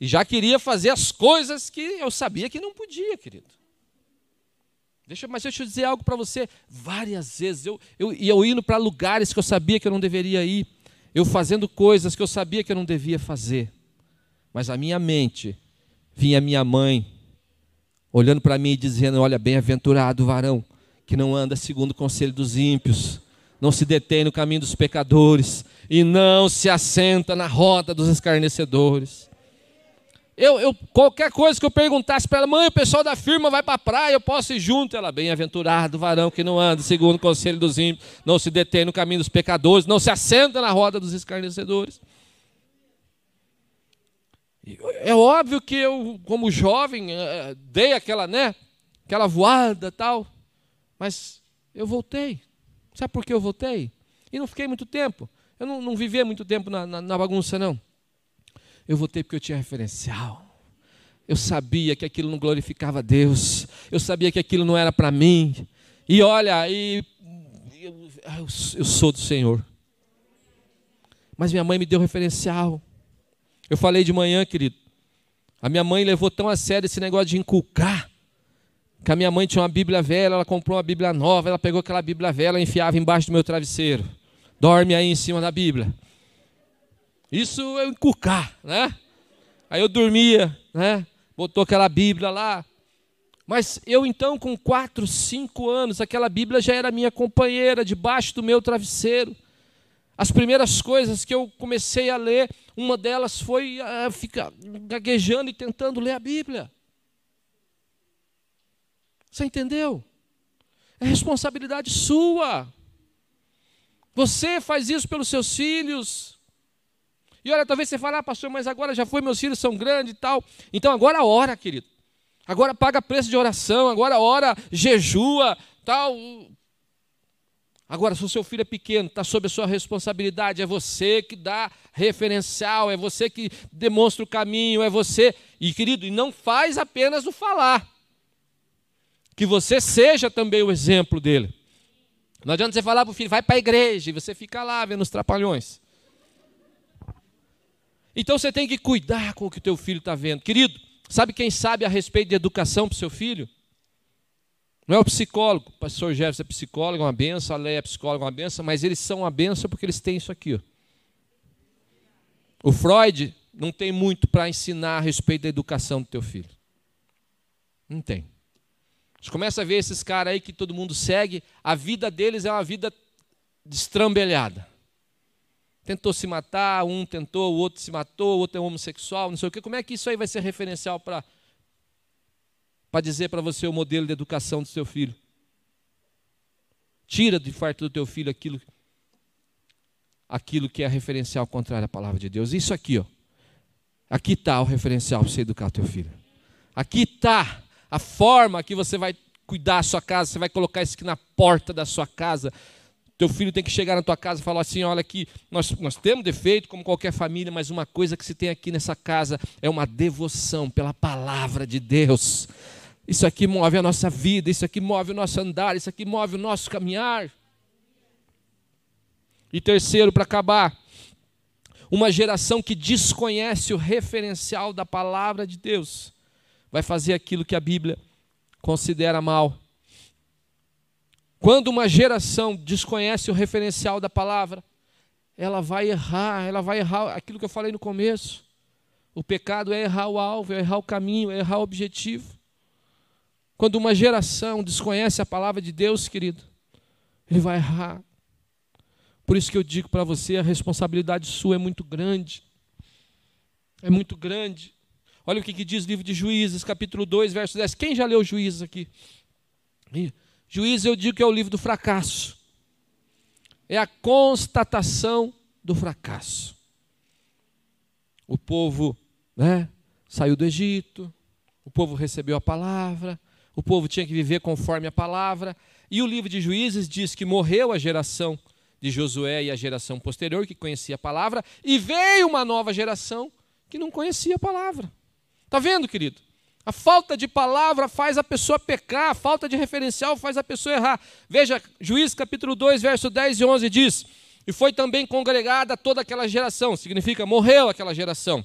E já queria fazer as coisas que eu sabia que não podia, querido. Deixa, mas deixa eu dizer algo para você. Várias vezes eu, eu, eu indo para lugares que eu sabia que eu não deveria ir, eu fazendo coisas que eu sabia que eu não devia fazer. Mas a minha mente vinha minha mãe olhando para mim e dizendo: Olha, bem-aventurado o varão que não anda segundo o conselho dos ímpios, não se detém no caminho dos pecadores e não se assenta na roda dos escarnecedores. Eu, eu, qualquer coisa que eu perguntasse para ela, mãe, o pessoal da firma vai para a praia, eu posso ir junto? Ela, bem-aventurado, varão que não anda segundo o conselho dos ímpios, não se detém no caminho dos pecadores, não se assenta na roda dos escarnecedores. É óbvio que eu, como jovem, eh, dei aquela, né, aquela voada tal, mas eu voltei. Sabe por que eu voltei? E não fiquei muito tempo. Eu não, não vivi muito tempo na, na, na bagunça, não. Eu voltei porque eu tinha referencial. Eu sabia que aquilo não glorificava Deus. Eu sabia que aquilo não era para mim. E olha, e, eu, eu sou do Senhor. Mas minha mãe me deu referencial. Eu falei de manhã, querido. A minha mãe levou tão a sério esse negócio de inculcar. Que a minha mãe tinha uma Bíblia velha, ela comprou uma Bíblia nova, ela pegou aquela Bíblia velha e enfiava embaixo do meu travesseiro. Dorme aí em cima da Bíblia. Isso é inculcar, né? Aí eu dormia, né? Botou aquela Bíblia lá. Mas eu então, com quatro, cinco anos, aquela Bíblia já era minha companheira, debaixo do meu travesseiro. As primeiras coisas que eu comecei a ler, uma delas foi uh, ficar gaguejando e tentando ler a Bíblia. Você entendeu? É responsabilidade sua. Você faz isso pelos seus filhos. E olha, talvez você fale, ah, pastor, mas agora já foi, meus filhos são grandes e tal. Então agora ora, querido. Agora paga preço de oração, agora ora, jejua, tal. Agora, se o seu filho é pequeno, está sob a sua responsabilidade, é você que dá referencial, é você que demonstra o caminho, é você. E, querido, e não faz apenas o falar. Que você seja também o exemplo dele. Não adianta você falar para o filho, vai para a igreja, e você fica lá vendo os trapalhões. Então você tem que cuidar com o que o teu filho está vendo. Querido, sabe quem sabe a respeito de educação para o seu filho? Não é o psicólogo, o pastor Jefferson é psicólogo, é uma benção, a Leia é psicóloga, é uma benção, mas eles são uma benção porque eles têm isso aqui. Ó. O Freud não tem muito para ensinar a respeito da educação do teu filho. Não tem. Você começa a ver esses caras aí que todo mundo segue, a vida deles é uma vida destrambelhada. Tentou se matar, um tentou, o outro se matou, o outro é homossexual, não sei o quê. Como é que isso aí vai ser referencial para para dizer para você o modelo de educação do seu filho. Tira de farto do teu filho aquilo, aquilo que é referencial contrário à palavra de Deus. Isso aqui, ó. Aqui está o referencial para você educar teu filho. Aqui está a forma que você vai cuidar da sua casa, você vai colocar isso aqui na porta da sua casa. Teu filho tem que chegar na tua casa e falar assim: olha aqui, nós, nós temos defeito, como qualquer família, mas uma coisa que se tem aqui nessa casa é uma devoção pela palavra de Deus. Isso aqui move a nossa vida, isso aqui move o nosso andar, isso aqui move o nosso caminhar. E terceiro, para acabar, uma geração que desconhece o referencial da palavra de Deus vai fazer aquilo que a Bíblia considera mal. Quando uma geração desconhece o referencial da palavra, ela vai errar, ela vai errar aquilo que eu falei no começo. O pecado é errar o alvo, é errar o caminho, é errar o objetivo. Quando uma geração desconhece a palavra de Deus, querido, ele vai errar. Por isso que eu digo para você, a responsabilidade sua é muito grande. É muito grande. Olha o que, que diz o livro de Juízes, capítulo 2, verso 10. Quem já leu Juízes aqui? Juízes eu digo que é o livro do fracasso. É a constatação do fracasso. O povo né, saiu do Egito, o povo recebeu a palavra, o povo tinha que viver conforme a palavra. E o livro de Juízes diz que morreu a geração de Josué e a geração posterior que conhecia a palavra, e veio uma nova geração que não conhecia a palavra. Está vendo, querido? A falta de palavra faz a pessoa pecar, a falta de referencial faz a pessoa errar. Veja, Juízes capítulo 2, verso 10 e 11 diz: E foi também congregada toda aquela geração, significa morreu aquela geração,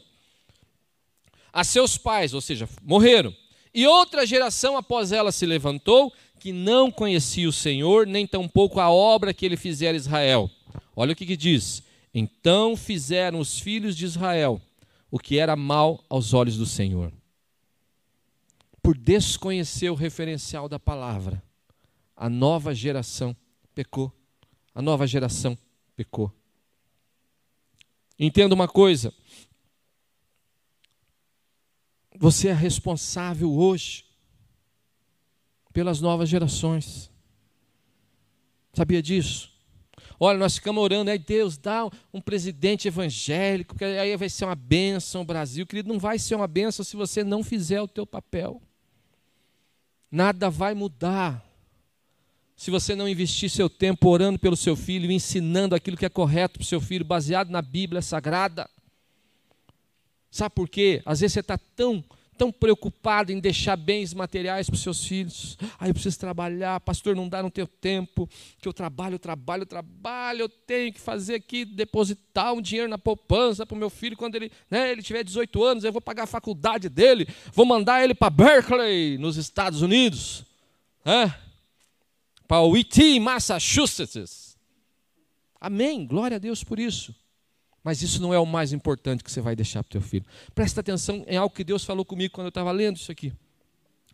a seus pais, ou seja, morreram e outra geração após ela se levantou, que não conhecia o Senhor, nem tampouco a obra que ele fizera a Israel. Olha o que, que diz: Então fizeram os filhos de Israel o que era mal aos olhos do Senhor. Por desconhecer o referencial da palavra, a nova geração pecou. A nova geração pecou. Entenda uma coisa: você é responsável hoje pelas novas gerações. Sabia disso? Olha, nós ficamos orando, aí Deus dá um presidente evangélico, que aí vai ser uma bênção o Brasil. Querido, não vai ser uma bênção se você não fizer o teu papel. Nada vai mudar se você não investir seu tempo orando pelo seu filho, ensinando aquilo que é correto para o seu filho, baseado na Bíblia Sagrada. Sabe por quê? Às vezes você está tão, tão preocupado em deixar bens materiais para os seus filhos. Ah, eu preciso trabalhar, pastor, não dá no teu tempo, que eu trabalho, eu trabalho, eu trabalho, eu tenho que fazer aqui, depositar um dinheiro na poupança para o meu filho quando ele, né, ele tiver 18 anos, eu vou pagar a faculdade dele, vou mandar ele para Berkeley, nos Estados Unidos. Né? Para o IT, Massachusetts. Amém, glória a Deus por isso. Mas isso não é o mais importante que você vai deixar para o teu filho. Presta atenção em algo que Deus falou comigo quando eu estava lendo isso aqui.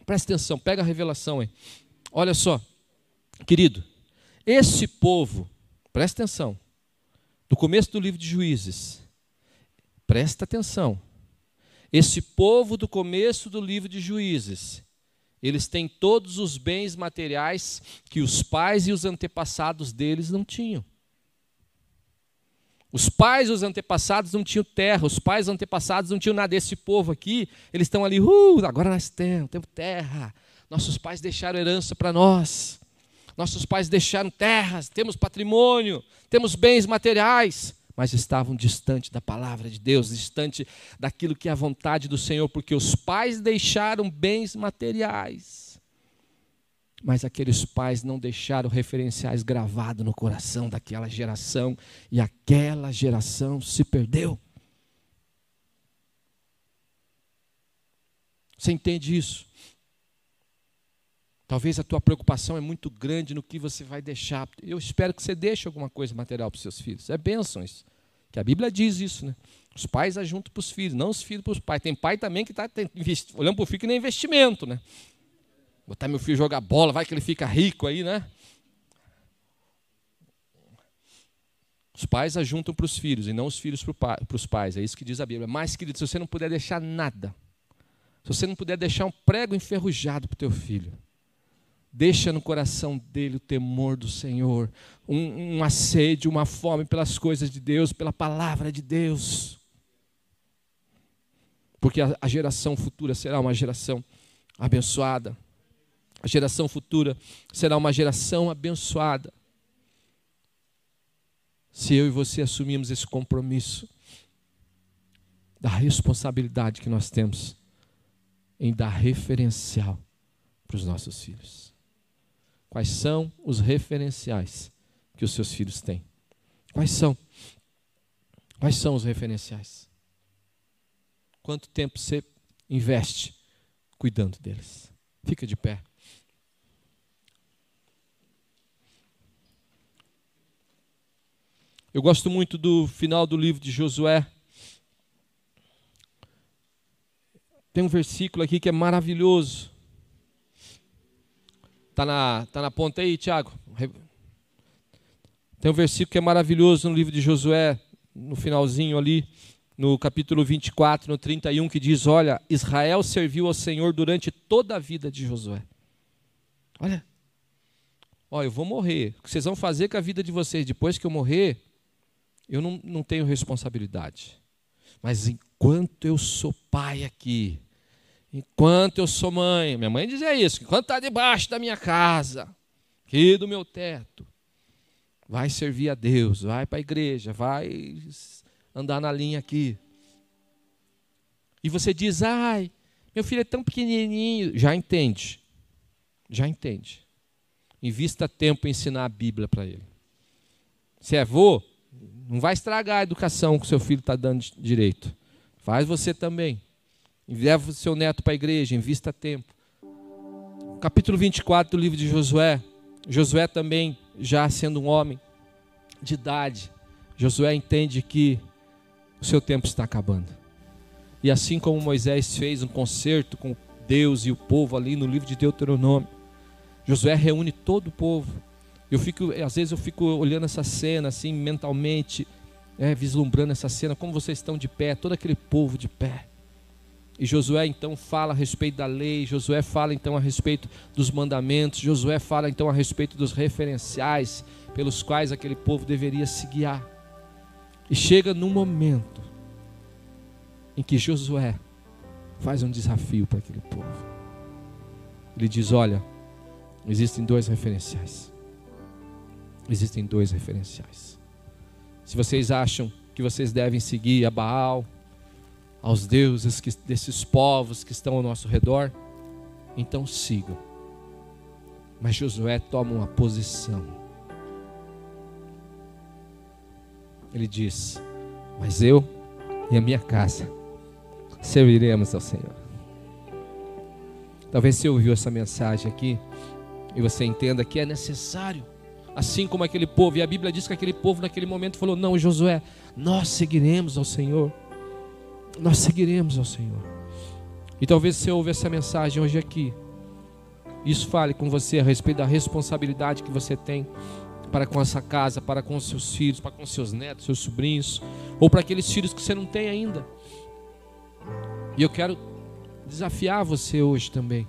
Presta atenção, pega a revelação aí. Olha só, querido, esse povo, presta atenção, do começo do livro de Juízes, presta atenção. Esse povo do começo do livro de Juízes, eles têm todos os bens materiais que os pais e os antepassados deles não tinham. Os pais os antepassados não tinham terra, os pais os antepassados não tinham nada. Esse povo aqui, eles estão ali, uh, agora nós temos, temos terra. Nossos pais deixaram herança para nós. Nossos pais deixaram terras, temos patrimônio, temos bens materiais, mas estavam distante da palavra de Deus, distante daquilo que é a vontade do Senhor, porque os pais deixaram bens materiais. Mas aqueles pais não deixaram referenciais gravados no coração daquela geração, e aquela geração se perdeu. Você entende isso? Talvez a tua preocupação é muito grande no que você vai deixar. Eu espero que você deixe alguma coisa material para os seus filhos. É bênção isso. Que a Bíblia diz isso, né? Os pais ajuntam para os filhos, não os filhos para os pais. Tem pai também que está olhando para o filho que nem investimento, né? Botar meu filho jogar bola, vai que ele fica rico aí, né? Os pais ajuntam para os filhos e não os filhos para os pais. É isso que diz a Bíblia. Mas, querido, se você não puder deixar nada, se você não puder deixar um prego enferrujado para o teu filho, Deixa no coração dele o temor do Senhor, um, uma sede, uma fome pelas coisas de Deus, pela palavra de Deus. Porque a, a geração futura será uma geração abençoada. A geração futura será uma geração abençoada. Se eu e você assumirmos esse compromisso da responsabilidade que nós temos em dar referencial para os nossos filhos. Quais são os referenciais que os seus filhos têm? Quais são? Quais são os referenciais? Quanto tempo você investe cuidando deles? Fica de pé. Eu gosto muito do final do livro de Josué. Tem um versículo aqui que é maravilhoso. Está na, tá na ponta aí, Tiago? Tem um versículo que é maravilhoso no livro de Josué, no finalzinho ali, no capítulo 24, no 31, que diz: Olha, Israel serviu ao Senhor durante toda a vida de Josué. Olha, olha, eu vou morrer. O que vocês vão fazer com a vida de vocês depois que eu morrer, eu não, não tenho responsabilidade. Mas enquanto eu sou pai aqui, Enquanto eu sou mãe, minha mãe dizia isso, enquanto está debaixo da minha casa, aqui do meu teto, vai servir a Deus, vai para a igreja, vai andar na linha aqui. E você diz, ai, meu filho é tão pequenininho. Já entende, já entende. Invista tempo em ensinar a Bíblia para ele. Se é avô, não vai estragar a educação que seu filho está dando direito. Faz você também. Leva o seu neto para a igreja, invista tempo. Capítulo 24 do livro de Josué. Josué também, já sendo um homem de idade, Josué entende que o seu tempo está acabando. E assim como Moisés fez um concerto com Deus e o povo ali no livro de Deuteronômio, Josué reúne todo o povo. Eu fico, às vezes eu fico olhando essa cena assim mentalmente, é, vislumbrando essa cena, como vocês estão de pé, todo aquele povo de pé. E Josué então fala a respeito da lei, Josué fala então a respeito dos mandamentos, Josué fala então a respeito dos referenciais pelos quais aquele povo deveria se guiar. E chega num momento em que Josué faz um desafio para aquele povo. Ele diz: Olha, existem dois referenciais. Existem dois referenciais. Se vocês acham que vocês devem seguir a Baal, aos deuses que, desses povos que estão ao nosso redor, então sigam. Mas Josué toma uma posição. Ele diz: Mas eu e a minha casa serviremos ao Senhor. Talvez você ouviu essa mensagem aqui e você entenda que é necessário, assim como aquele povo, e a Bíblia diz que aquele povo naquele momento falou: Não, Josué, nós seguiremos ao Senhor nós seguiremos ao Senhor. E talvez você ouve essa mensagem hoje aqui. Isso fale com você a respeito da responsabilidade que você tem para com essa casa, para com seus filhos, para com seus netos, seus sobrinhos, ou para aqueles filhos que você não tem ainda. E eu quero desafiar você hoje também.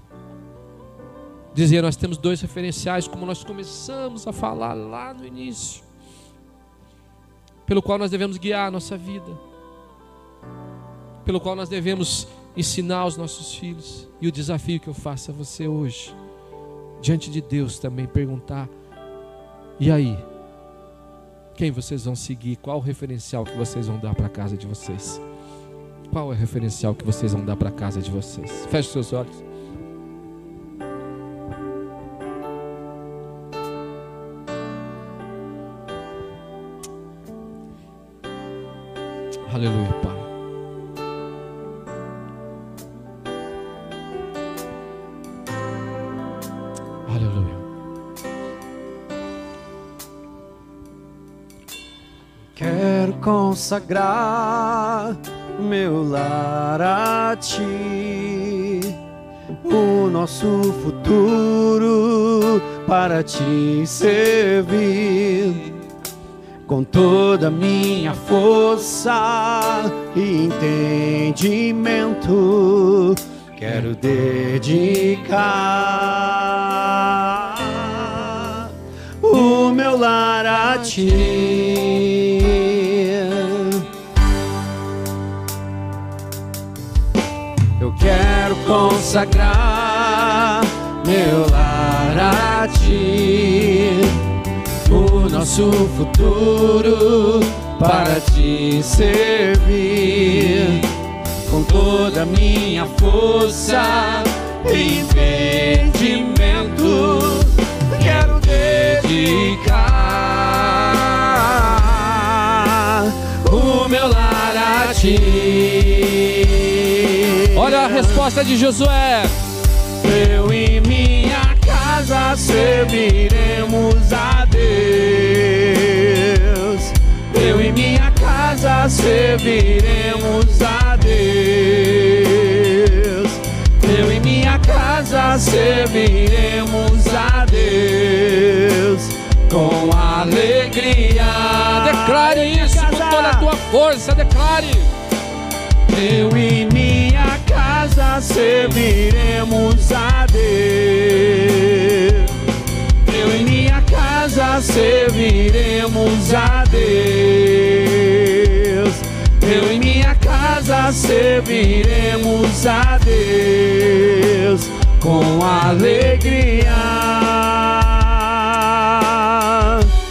Dizer, nós temos dois referenciais, como nós começamos a falar lá no início, pelo qual nós devemos guiar a nossa vida, pelo qual nós devemos ensinar os nossos filhos. E o desafio que eu faço a você hoje, diante de Deus também, perguntar: e aí? Quem vocês vão seguir? Qual o referencial que vocês vão dar para a casa de vocês? Qual é o referencial que vocês vão dar para a casa de vocês? Feche seus olhos. Aleluia, Pai. Aleluia. Quero consagrar meu lar a ti, o nosso futuro para te servir com toda minha força e entendimento. Quero dedicar o meu lar a ti. Eu quero consagrar meu lar a ti nosso futuro para te servir com toda a minha força e entendimento. Quero dedicar o meu lar a ti. Olha a resposta de Josué. Eu e minha casa serviremos a serviremos a Deus. Eu e minha casa serviremos a Deus com alegria. Declare isso com toda a tua força. Declare. Eu e minha casa serviremos a Deus. Eu e minha casa serviremos a Deus. Serviremos a Deus com alegria.